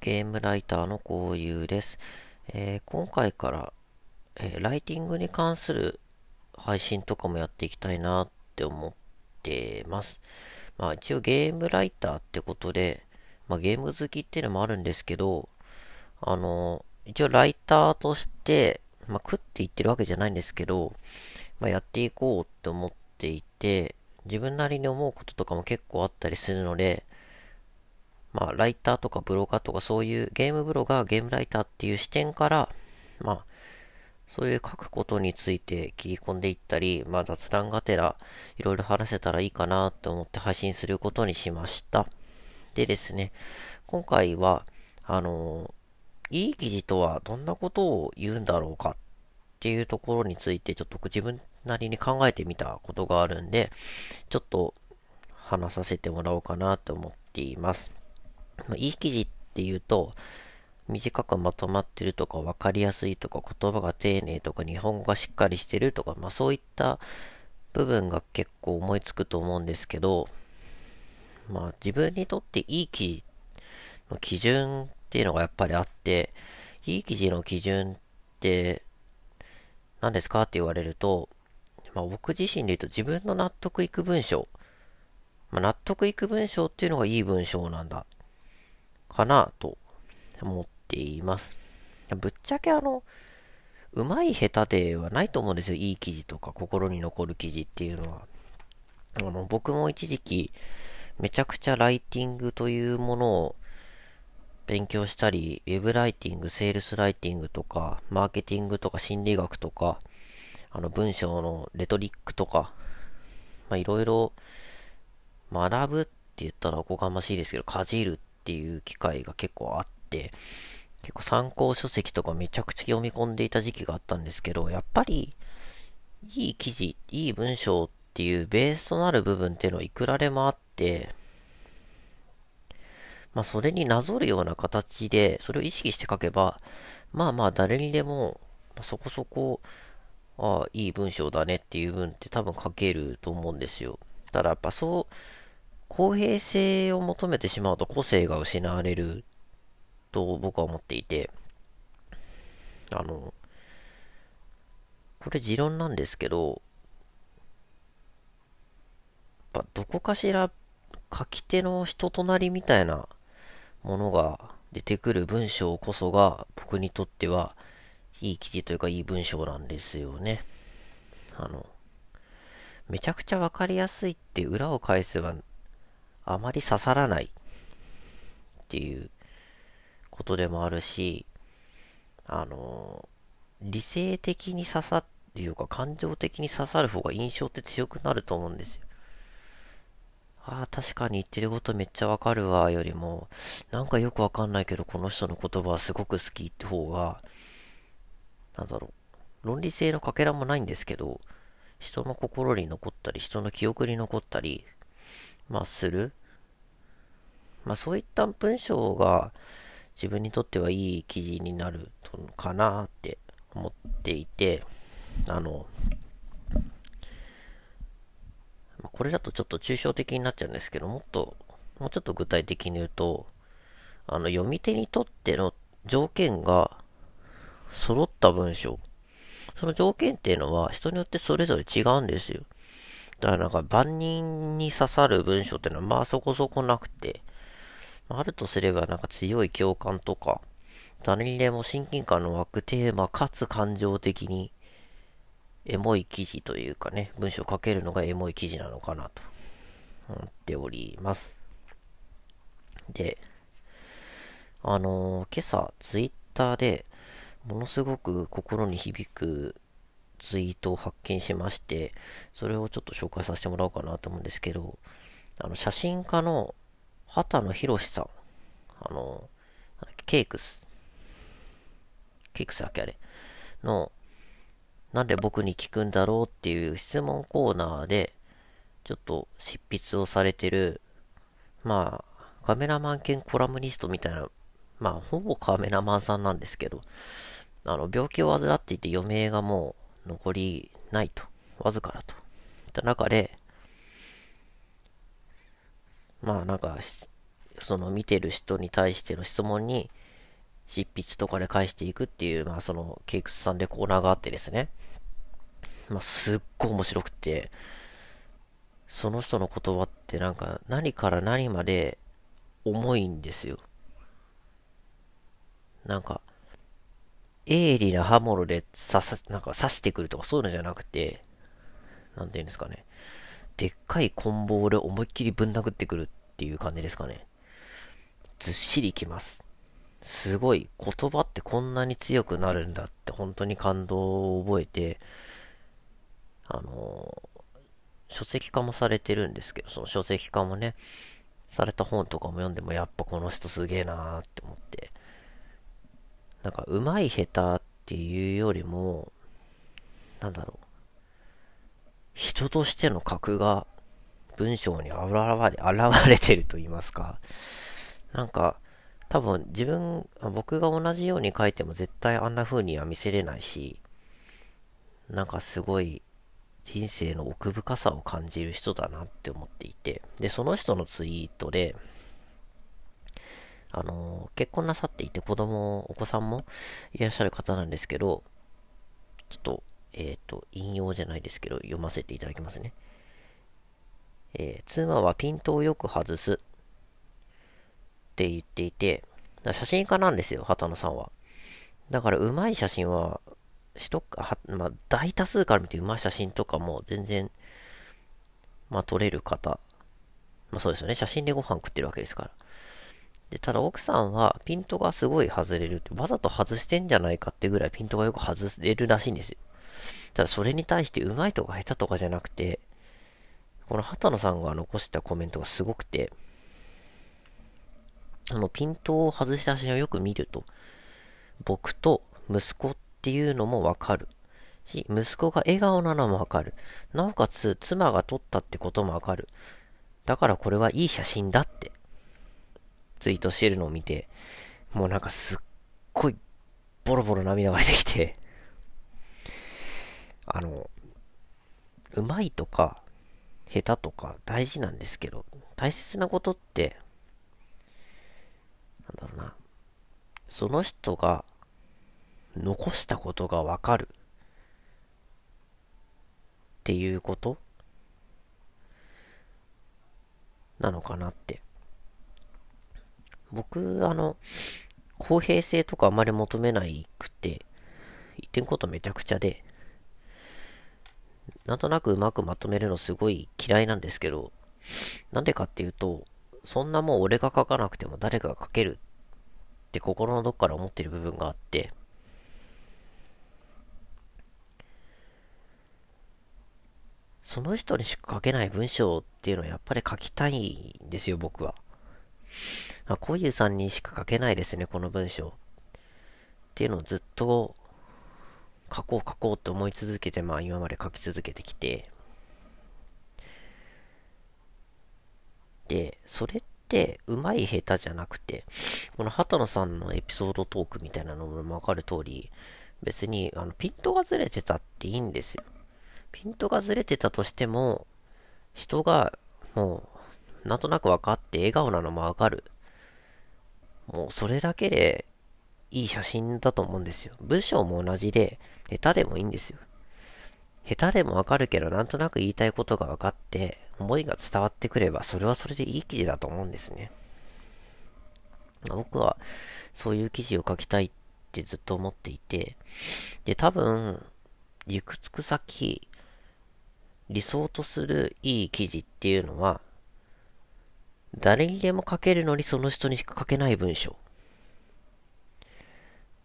ゲームライターのこういうです。えー、今回から、えー、ライティングに関する配信とかもやっていきたいなって思ってます。まあ一応ゲームライターってことで、まあゲーム好きっていうのもあるんですけど、あの、一応ライターとして、まあ食って言ってるわけじゃないんですけど、まあやっていこうって思っていて、自分なりに思うこととかも結構あったりするので、まあ、ライターとかブロガーとかそういうゲームブロガー、ゲームライターっていう視点から、まあ、そういう書くことについて切り込んでいったり、まあ雑談がてらいろいろ話せたらいいかなと思って配信することにしました。でですね、今回は、あのいい記事とはどんなことを言うんだろうかっていうところについてちょっと自分なりに考えてみたことがあるんで、ちょっと話させてもらおうかなと思っています。ま、いい記事っていうと、短くまとまってるとか分かりやすいとか言葉が丁寧とか日本語がしっかりしてるとか、まあそういった部分が結構思いつくと思うんですけど、まあ自分にとっていい記事の基準っていうのがやっぱりあって、いい記事の基準って何ですかって言われると、まあ僕自身で言うと自分の納得いく文章、まあ、納得いく文章っていうのがいい文章なんだ。かなと思っています。ぶっちゃけあの、うまい下手ではないと思うんですよ。いい記事とか心に残る記事っていうのは。あの、僕も一時期めちゃくちゃライティングというものを勉強したり、ウェブライティング、セールスライティングとか、マーケティングとか心理学とか、あの文章のレトリックとか、まあいろいろ学ぶって言ったらおこがましいですけど、かじるっていう機会が結構あって、結構参考書籍とかめちゃくちゃ読み込んでいた時期があったんですけど、やっぱり、いい記事、いい文章っていうベースとなる部分っていうのはいくらでもあって、まあそれになぞるような形で、それを意識して書けば、まあまあ誰にでも、そこそこ、ああ、いい文章だねっていう文って多分書けると思うんですよ。ただやっぱそう、公平性を求めてしまうと個性が失われると僕は思っていて、あの、これ持論なんですけど、やっぱどこかしら書き手の人となりみたいなものが出てくる文章こそが僕にとってはいい記事というかいい文章なんですよね。あの、めちゃくちゃわかりやすいって裏を返せばあまり刺さらないっていうことでもあるし、あの、理性的に刺さっていうか感情的に刺さる方が印象って強くなると思うんですよ。ああ、確かに言ってることめっちゃわかるわ、よりも、なんかよくわかんないけど、この人の言葉はすごく好きって方が、なんだろう、論理性のかけらもないんですけど、人の心に残ったり、人の記憶に残ったり、まあ、する？まあそういった文章が自分にとってはいい記事になるのかなって思っていて、あの、これだとちょっと抽象的になっちゃうんですけど、もっと、もうちょっと具体的に言うと、あの、読み手にとっての条件が揃った文章。その条件っていうのは人によってそれぞれ違うんですよ。だからなんか万人に刺さる文章っていうのはまあそこそこなくて、あるとすればなんか強い共感とか、誰にでも親近感の湧くテーマかつ感情的にエモい記事というかね、文章を書けるのがエモい記事なのかなと思っております。で、あのー、今朝ツイッターでものすごく心に響くツイートを発見しまして、それをちょっと紹介させてもらおうかなと思うんですけど、あの、写真家の畑野博さん。あの、ケークス。ケークスだっけあれ。の、なんで僕に聞くんだろうっていう質問コーナーで、ちょっと執筆をされてる、まあ、カメラマン兼コラムニストみたいな、まあ、ほぼカメラマンさんなんですけど、あの、病気を患っていて余命がもう残りないと。わずかだと。いった中で、まあなんか、その見てる人に対しての質問に、執筆とかで返していくっていう、まあその、ケイクスさんでコーナーがあってですね。まあすっごい面白くて、その人の言葉ってなんか何から何まで重いんですよ。なんか、鋭利な刃物で刺さ、なんか刺してくるとかそういうのじゃなくて、なんて言うんですかね。でっかい棍棒で思いっきりぶん殴ってくるっていう感じですかね。ずっしりきます。すごい、言葉ってこんなに強くなるんだって本当に感動を覚えて、あの書籍化もされてるんですけど、その書籍化もね、された本とかも読んでもやっぱこの人すげえなーって思って、なんか上手い下手っていうよりも、なんだろう、人としての格が文章に現れ、現れてると言いますか、なんか、多分自分、僕が同じように書いても絶対あんな風には見せれないし、なんかすごい人生の奥深さを感じる人だなって思っていて、で、その人のツイートで、あの、結婚なさっていて子供、お子さんもいらっしゃる方なんですけど、ちょっと、えっ、ー、と、引用じゃないですけど、読ませていただきますね。えー、妻はピントをよく外すって言っていて、写真家なんですよ、畑野さんは。だから、うまい写真は、人か、まあ、大多数から見てうまい写真とかも全然、まあ、撮れる方。まあ、そうですよね。写真でご飯食ってるわけですから。で、ただ奥さんはピントがすごい外れるって、わざと外してんじゃないかってぐらいピントがよく外れるらしいんですよ。ただそれに対してうまいとか下手とかじゃなくて、この畑野さんが残したコメントがすごくて、あの、ピントを外した写真をよく見ると、僕と息子っていうのもわかる。し、息子が笑顔なのもわかる。なおかつ、妻が撮ったってこともわかる。だからこれはいい写真だって、ツイートしてるのを見て、もうなんかすっごい、ボロボロ涙が出てきて、あの、うまいとか、下手とか大事なんですけど、大切なことって、なんだろうな、その人が残したことがわかるっていうこと？なのかなって。僕、あの、公平性とかあまり求めないくて、言ってんことめちゃくちゃで、なんとなくうまくまとめるのすごい嫌いなんですけど、なんでかっていうと、そんなもう俺が書かなくても誰かが書けるって心のどっから思ってる部分があって、その人にしか書けない文章っていうのはやっぱり書きたいんですよ、僕は。あ、こういうさんにしか書けないですね、この文章。っていうのをずっと書こう書こうって思い続けて、まあ今まで書き続けてきて。で、それって上手い下手じゃなくて、この畑野さんのエピソードトークみたいなのもわかる通り、別にあのピントがずれてたっていいんですよ。ピントがずれてたとしても、人がもう、なんとなく分かって笑顔なのもわかる。もうそれだけでいい写真だと思うんですよ。文章も同じで、下手でもいいんですよ。下手でもわかるけど、なんとなく言いたいことが分かって、思いが伝わってくれば、それはそれでいい記事だと思うんですね。僕は、そういう記事を書きたいってずっと思っていて、で、多分、行くつく先、理想とするいい記事っていうのは、誰にでも書けるのにその人にしか書けない文章。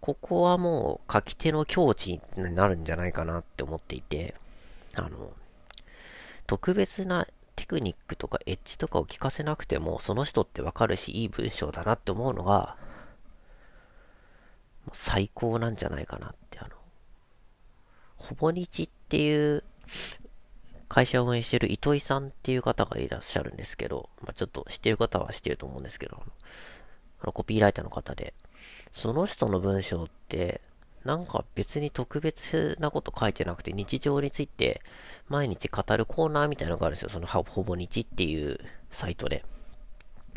ここはもう書き手の境地になるんじゃないかなって思っていて、あの、特別なテクニックとかエッジとかを聞かせなくても、その人ってわかるし、いい文章だなって思うのが、最高なんじゃないかなって、あの、ほぼ日っていう会社を運営している糸井さんっていう方がいらっしゃるんですけど、まあ、ちょっと知ってる方は知ってると思うんですけど、あのコピーライターの方で、その人の文章って、なんか別に特別なこと書いてなくて、日常について毎日語るコーナーみたいなのがあるんですよ。そのほぼ日っていうサイトで。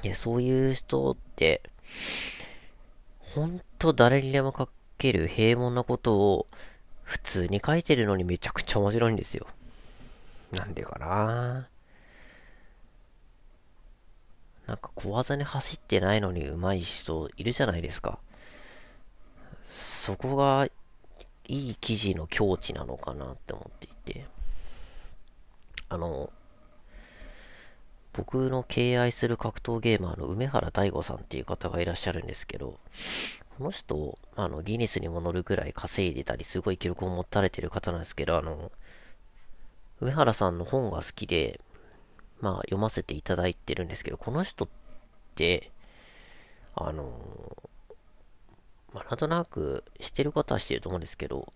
で、そういう人って、ほんと誰にでも書ける平凡なことを普通に書いてるのにめちゃくちゃ面白いんですよ。なんでかななんか小技に走ってないのに上手い人いるじゃないですか。そこがいい記事の境地なのかなって思っていて。あの、僕の敬愛する格闘ゲーマーの梅原大吾さんっていう方がいらっしゃるんですけど、この人、あの、ギネスにも乗るぐらい稼いでたり、すごい記録を持たれてる方なんですけど、あの、上原さんの本が好きで、まあ、読ませていただいてるんですけど、この人って、あの、まあ、なんとなく知ってる方は知ってると思うんですけど、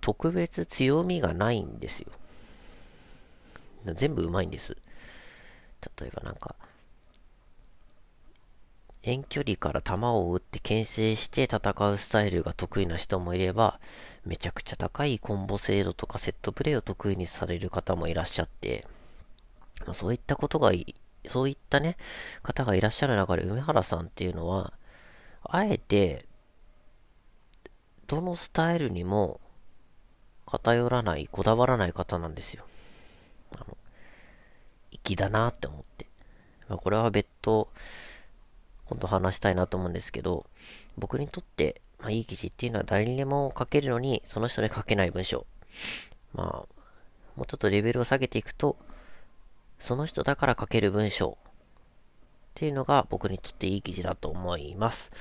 特別強みがないんですよ。全部うまいんです。例えばなんか、遠距離から弾を撃って牽制して戦うスタイルが得意な人もいれば、めちゃくちゃ高いコンボ精度とかセットプレイを得意にされる方もいらっしゃって、まあ、そういったことがい、そういったね、方がいらっしゃる中で、梅原さんっていうのは、あえて、どのスタイルにも偏らない、こだわらない方なんですよ。あの、粋だなって思って。まあ、これは別途、今度話したいなと思うんですけど、僕にとって、まあ、いい記事っていうのは誰にでも書けるのに、その人に書けない文章。まあ、もうちょっとレベルを下げていくと、その人だから書ける文章っていうのが僕にとっていい記事だと思います。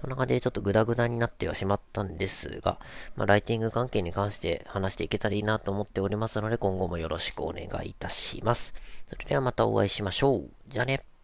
こんな感じでちょっとグダグダになってはしまったんですが、まあ、ライティング関係に関して話していけたらいいなと思っておりますので、今後もよろしくお願いいたします。それではまたお会いしましょう。じゃあね。